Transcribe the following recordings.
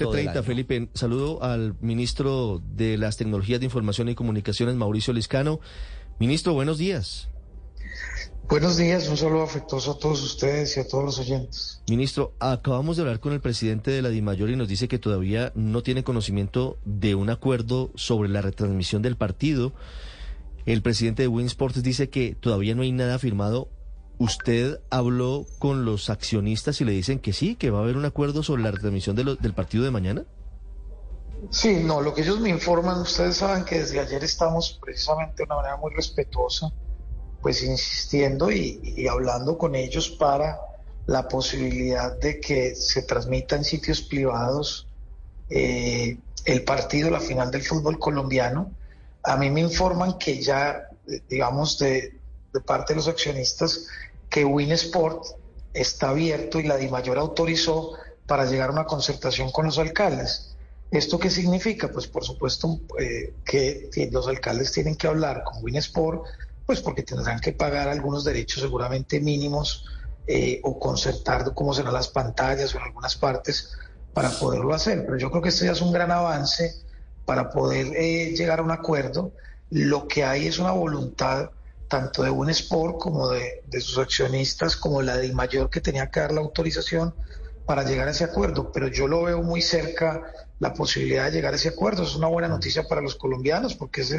7.30, Felipe. Saludo al ministro de las Tecnologías de Información y Comunicaciones, Mauricio Liscano. Ministro, buenos días. Buenos días, un saludo afectuoso a todos ustedes y a todos los oyentes. Ministro, acabamos de hablar con el presidente de la DIMAYOR y nos dice que todavía no tiene conocimiento de un acuerdo sobre la retransmisión del partido. El presidente de Winsports dice que todavía no hay nada firmado. ¿Usted habló con los accionistas y le dicen que sí, que va a haber un acuerdo sobre la retransmisión del partido de mañana? Sí, no, lo que ellos me informan, ustedes saben que desde ayer estamos precisamente de una manera muy respetuosa pues insistiendo y, hablando con ellos para la posibilidad de que se transmita en sitios privados eh, el partido, la final del fútbol colombiano. A mí me informan que ya, digamos, de, parte de los accionistas, que Winsport está abierto y la DIMAYOR autorizó para llegar a una concertación con los alcaldes. ¿Esto qué significa? Pues por supuesto eh, que los alcaldes tienen que hablar con Winsport pues porque tendrán que pagar algunos derechos seguramente mínimos eh, o concertar cómo serán las pantallas o en algunas partes para poderlo hacer. Pero yo creo que este ya es un gran avance para poder eh, llegar a un acuerdo. Lo que hay es una voluntad tanto de Sport como de, sus accionistas, como la de Mayor que tenía que dar la autorización para llegar a ese acuerdo, pero yo lo veo muy cerca la posibilidad de llegar a ese acuerdo. Es una buena noticia para los colombianos porque es,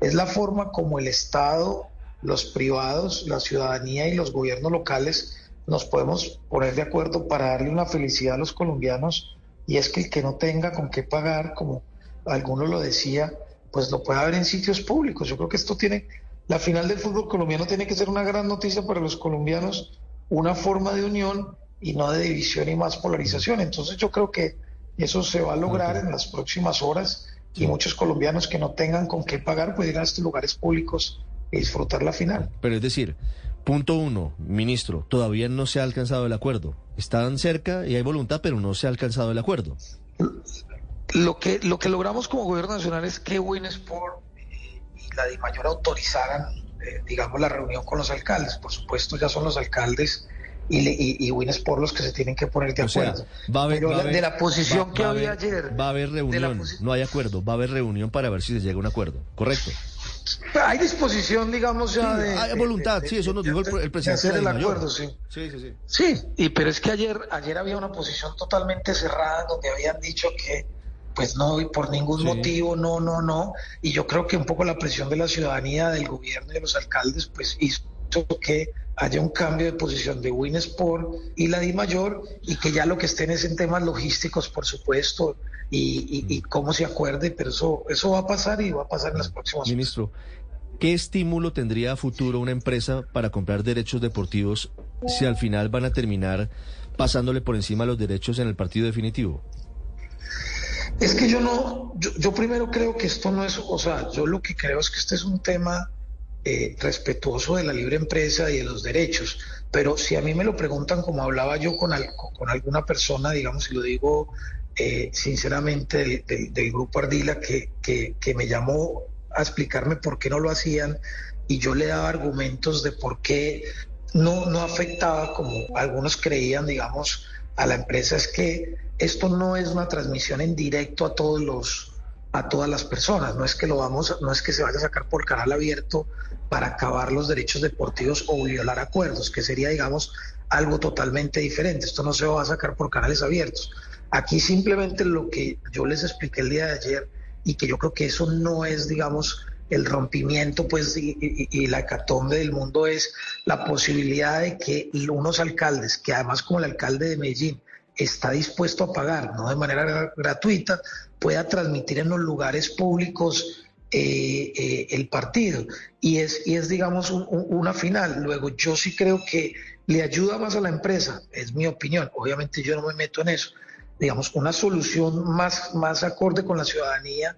es la forma como el Estado, los privados, la ciudadanía y los gobiernos locales nos podemos poner de acuerdo para darle una felicidad a los colombianos y es que el que no tenga con qué pagar, como alguno lo decía, pues lo pueda ver en sitios públicos. Yo creo que esto tiene, la final del fútbol colombiano tiene que ser una gran noticia para los colombianos, una forma de unión y no de división y más polarización. Entonces yo creo que eso se va a lograr en las próximas horas y muchos colombianos que no tengan con qué pagar pueden ir a estos lugares públicos y disfrutar la final. Pero es decir, punto uno, ministro, todavía no se ha alcanzado el acuerdo. Están cerca y hay voluntad, pero no se ha alcanzado el acuerdo. Lo que, lo que logramos como gobierno nacional es que Winsport y la DIMAYOR autorizaran, eh, digamos, la reunión con los alcaldes. Por supuesto, ya son los alcaldes y, y, Wins por los que se tienen que poner de acuerdo. va a haber, de la posición que había ayer. Va a haber reunión, no hay acuerdo, va a haber reunión para ver si se llega a un acuerdo, ¿correcto? Hay disposición, digamos, ya de. Hay voluntad, sí, eso nos dijo el, presidente. del acuerdo, sí. Sí, sí, sí. Sí, y, pero es que ayer, ayer había una posición totalmente cerrada donde habían dicho que pues no, y por ningún motivo, no, no, no. Y yo creo que un poco la presión de la ciudadanía, del gobierno y de los alcaldes, pues hizo que haya un cambio de posición de Winsport y la Di Mayor y que ya lo que estén es en temas logísticos, por supuesto, y, cómo se acuerde, pero eso, eso va a pasar y va a pasar en las próximas Ministro, ¿qué estímulo tendría a futuro una empresa para comprar derechos deportivos si al final van a terminar pasándole por encima los derechos en el partido definitivo? Es que yo no, yo, yo primero creo que esto no es, o sea, yo lo que creo es que este es un tema eh, respetuoso de la libre empresa y de los derechos. Pero si a mí me lo preguntan, como hablaba yo con, con alguna persona, digamos, y lo digo eh, sinceramente, del, grupo Ardila, que, que, me llamó a explicarme por qué no lo hacían, y yo le daba argumentos de por qué no, no afectaba, como algunos creían, digamos, a la empresa, es que esto no es una transmisión en directo a todos los a todas las personas. No es que lo vamos, no es que se vaya a sacar por canal abierto para acabar los derechos deportivos o violar acuerdos, que sería, digamos, algo totalmente diferente. Esto no se va a sacar por canales abiertos. Aquí simplemente lo que yo les expliqué el día de ayer y que yo creo que eso no es, digamos, el rompimiento pues y, y, la hecatombe del mundo es la posibilidad de que unos alcaldes, que además como el alcalde de Medellín, está dispuesto a pagar, no de manera gratuita, pueda transmitir en los lugares públicos eh, eh, el partido. Y es, y es digamos, una final. Luego, yo sí creo que le ayuda más a la empresa, es mi opinión. Obviamente yo no me meto en eso. Digamos, una solución más, más acorde con la ciudadanía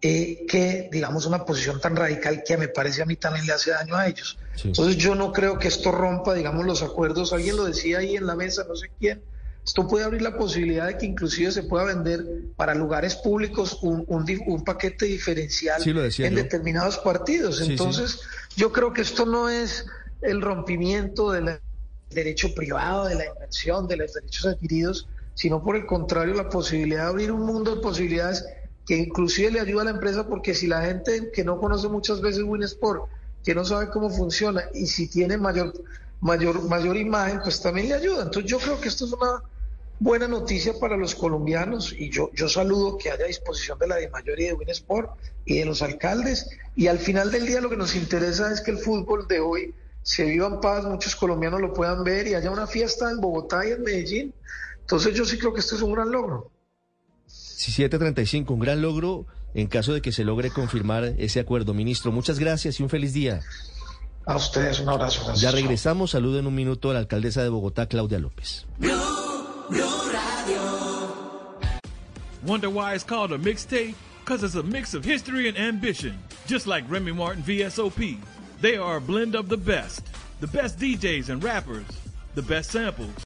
eh, que, digamos, una posición tan radical que me parece a mí también le hace daño a ellos. Entonces yo no creo que esto rompa, digamos, los acuerdos. Alguien lo decía ahí en la mesa, no sé quién, esto puede abrir la posibilidad de que inclusive se pueda vender para lugares públicos un, un, paquete diferencial en determinados partidos. Entonces, yo creo que esto no es el rompimiento del derecho privado, de la inversión, de los derechos adquiridos, sino por el contrario, la posibilidad de abrir un mundo de posibilidades que inclusive le ayuda a la empresa porque si la gente que no conoce muchas veces Winsport, que no sabe cómo funciona y si tiene mayor, mayor, mayor imagen, pues también le ayuda. Entonces yo creo que esto es una buena noticia para los colombianos y yo, yo saludo que haya disposición de la de mayoría de Winsport y de los alcaldes y al final del día lo que nos interesa es que el fútbol de hoy se viva en paz, muchos colombianos lo puedan ver y haya una fiesta en Bogotá y en Medellín. Entonces yo sí creo que esto es un gran logro. 1735, un gran logro en caso de que se logre confirmar ese acuerdo. Ministro, muchas gracias y un feliz día. A ustedes un abrazo. Gracias. Ya regresamos. Saludo en un minuto a la alcaldesa de Bogotá, Claudia López. Wonder why it's called a mixtape? Because it's a mix of history and ambition, just like Remy Martin VSOP. They are a blend of the best, the best DJs and rappers, the best samples